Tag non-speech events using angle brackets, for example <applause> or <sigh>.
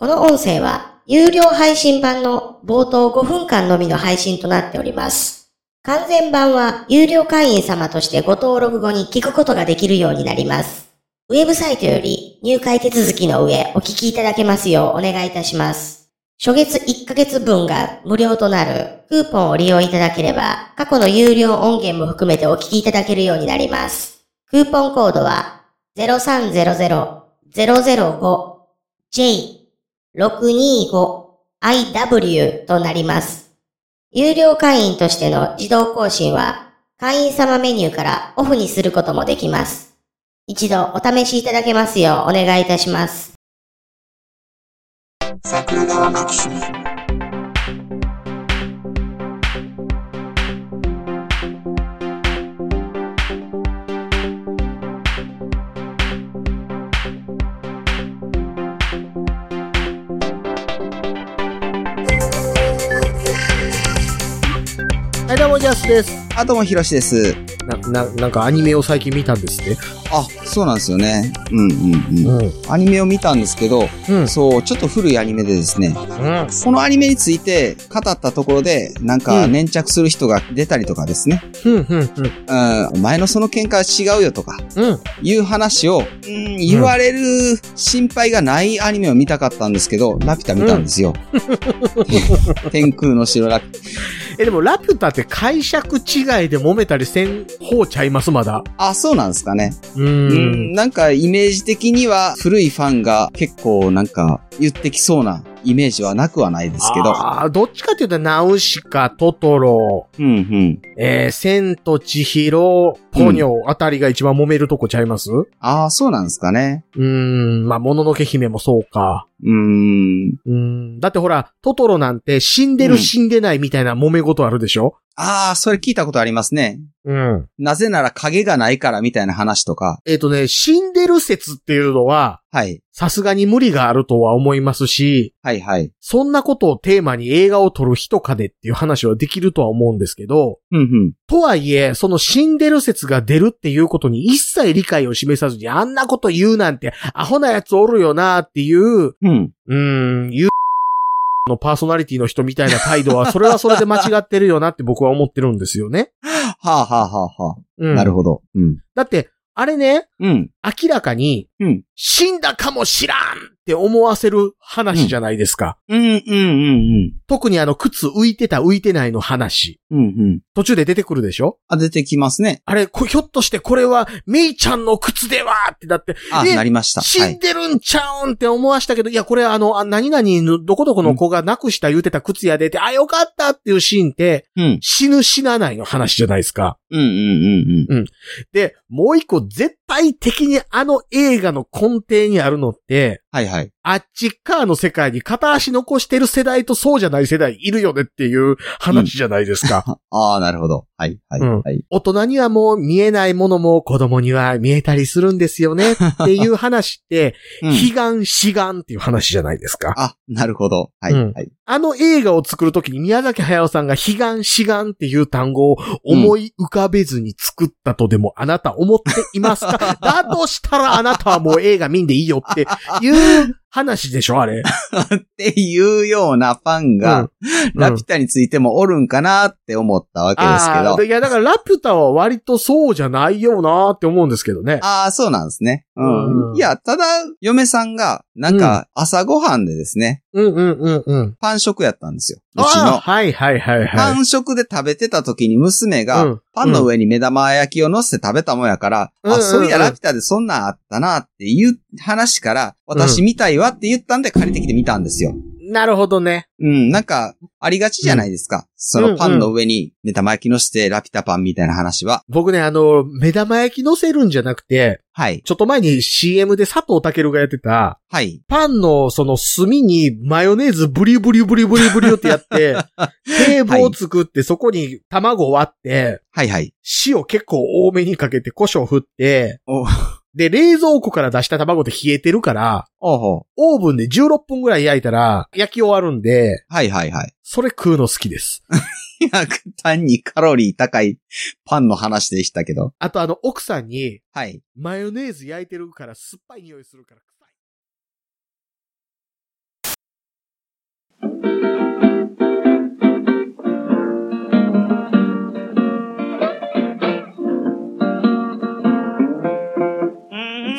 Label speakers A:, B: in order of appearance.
A: この音声は有料配信版の冒頭5分間のみの配信となっております。完全版は有料会員様としてご登録後に聞くことができるようになります。ウェブサイトより入会手続きの上お聞きいただけますようお願いいたします。初月1ヶ月分が無料となるクーポンを利用いただければ過去の有料音源も含めてお聞きいただけるようになります。クーポンコードは 0300-005J 625IW となります。有料会員としての自動更新は会員様メニューからオフにすることもできます。一度お試しいただけますようお願いいたします。
B: 桜川マキシム
C: はい、どうも、ジャスです。
D: あ、どうも、ひろしです。
C: な、な、なんかアニメを最近見たんですね。
D: あ、そうなんですよね。うんうんうん。
C: ん。
D: アニメを見たんですけど、
C: うん。
D: そう、ちょっと古いアニメでですね、
C: うん。
D: このアニメについて語ったところで、なんか
C: うん
D: 粘着する人が出たりとかですね、
C: うん、うん、うん。
D: うん、お前のその喧嘩は違うよとか、
C: うん。
D: いう話を、うん、言われる心配がないアニメを見たかったんですけど、ラピュタ見たんですよ。天空の城ラピュ <laughs>
C: え、でも、ラピュタって解釈違いで揉めたりせん方ちゃいます、まだ。
D: タ。あ、そうなんですかね。
C: う
D: うん、。なんかイメージ的には古いファンが結構なんか言ってきそうなイメージはなくはないですけど。
C: ああ、どっちかっていうと、ナウシカ、トトロ、
D: うんうん。
C: えー、千と千尋、ポニョあたりが一番揉めるとこちゃいます？う
D: ああ、そうなんですかね。
C: ーん、まあ、もののけ姫もそうか。
D: うーん。
C: うーん、だってほら、トトロなんて死んでる
D: うん
C: 死んでないみたいな揉め事あるでしょ？
D: ああ、それ聞いたことありますね。
C: うん。
D: なぜなら影がないからみたいな話とか。
C: えっ、とね、死んでる説っていうのは、
D: はい。
C: さすがに無理があるとは思いますし、
D: はいはい。
C: そんなことをテーマに映画を撮る人かねっていう話はできるとは思うんですけど、
D: うんうん。
C: とはいえ、その死んでる説が出るっていうことに一切理解を示さずにあんなこと言うなんてアホなやつおるよなっていう、
D: うん。
C: うーん、言うのパーソナリティの人みたいな態度は、それはそれで間違ってるよなって僕は思ってるんですよね。<laughs>
D: はあはあはあはあ。
C: うん。
D: なるほど。うん。
C: だって、あれね、
D: うん。
C: 明らかに、
D: うん。
C: 死んだかもしらんって思わせる話じゃないですか。
D: うんうんうん
C: 特にあの、靴浮いてた浮いてないの話。
D: うん。うんうん。
C: 途中で出てくるでしょ？
D: あ、出てきますね。
C: あれ、こひょっとしてこれは、メイちゃんの靴ではってだって、
D: あ、
C: え
D: なりました。
C: 死
D: はい。
C: んでるんちゃうんって思わしたけど、いや、これあの、あ何々の、どこどこの子がなくした言うてた靴やでって、あ、よかったっていうシーンって、
D: うん。
C: 死ぬ死なないの話じゃないですか。
D: うんうんうんうん。
C: で、もう一個絶対的にあの映画の根底にあるのって、
D: はいはい。
C: あっち側の世界に片足残してる世代とそうじゃない世代いるよねっていう話じゃないですか。<laughs>
D: ああ、なるほど。はいはい
C: うん
D: はい。
C: 大人にはもう見えないものも子供には見えたりするんですよねっていう話って、<laughs>
D: うん
C: 悲願志願っていう話じゃないですか。
D: あ、なるほど。はい
C: うん
D: はい。
C: あの映画を作るときに宮崎駿さんが悲願志願っていう単語を思い浮かべずに作ったとでもあなた思っていますか？<laughs> だとしたらあなたはもう映画見んでいいよっていう話でしょあれ。
D: っていうようなファンが、
C: うん
D: ラピュタについてもおるんかなって思ったわけですけど。
C: いや、だからラピュタは割とそうじゃないよなって思うんですけどね。
D: ああ、そうなんですね。うん。
C: うん
D: いや、ただ、嫁さんが、なんか、朝ごはんでですね、
C: うんうんうんうん。
D: パン食やったんですよ。うちの。
C: はいはいはいはい。
D: パン食で食べてた時に娘が、
C: うん
D: パンの上に目玉焼きを乗せて食べたもんやから、
C: うんうんうん
D: あ、そういやラピュタでそんなんあったなっていう話から、私見たいわって言ったんで借りてきてみたんですよ。
C: なるほどね。
D: うん、なんか、ありがちじゃないですか。そのパンの上に目玉焼き乗せてラピュタパンみたいな話は。
C: 僕ね、あの、目玉焼き乗せるんじゃなくて、
D: はい。
C: ちょっと前に CM で佐藤健がやってた、
D: はい。
C: パンのその炭にマヨネーズブリブリブリブリブリってやって、<laughs> 堤防を作ってそこに卵を割って、
D: はいはい。
C: 塩結構多めにかけて胡椒振って、
D: お、
C: で、冷蔵庫から出した卵って冷えてるから。オーブンで16分ぐらい焼いたら焼き終わるんで、
D: はいはいはい。
C: それ食うの好きです。
D: いや、単にカロリー高いパンの話でしたけど。
C: あとあの、奥さんに、
D: はい。
C: マヨネーズ焼いてるから酸っぱい匂いするから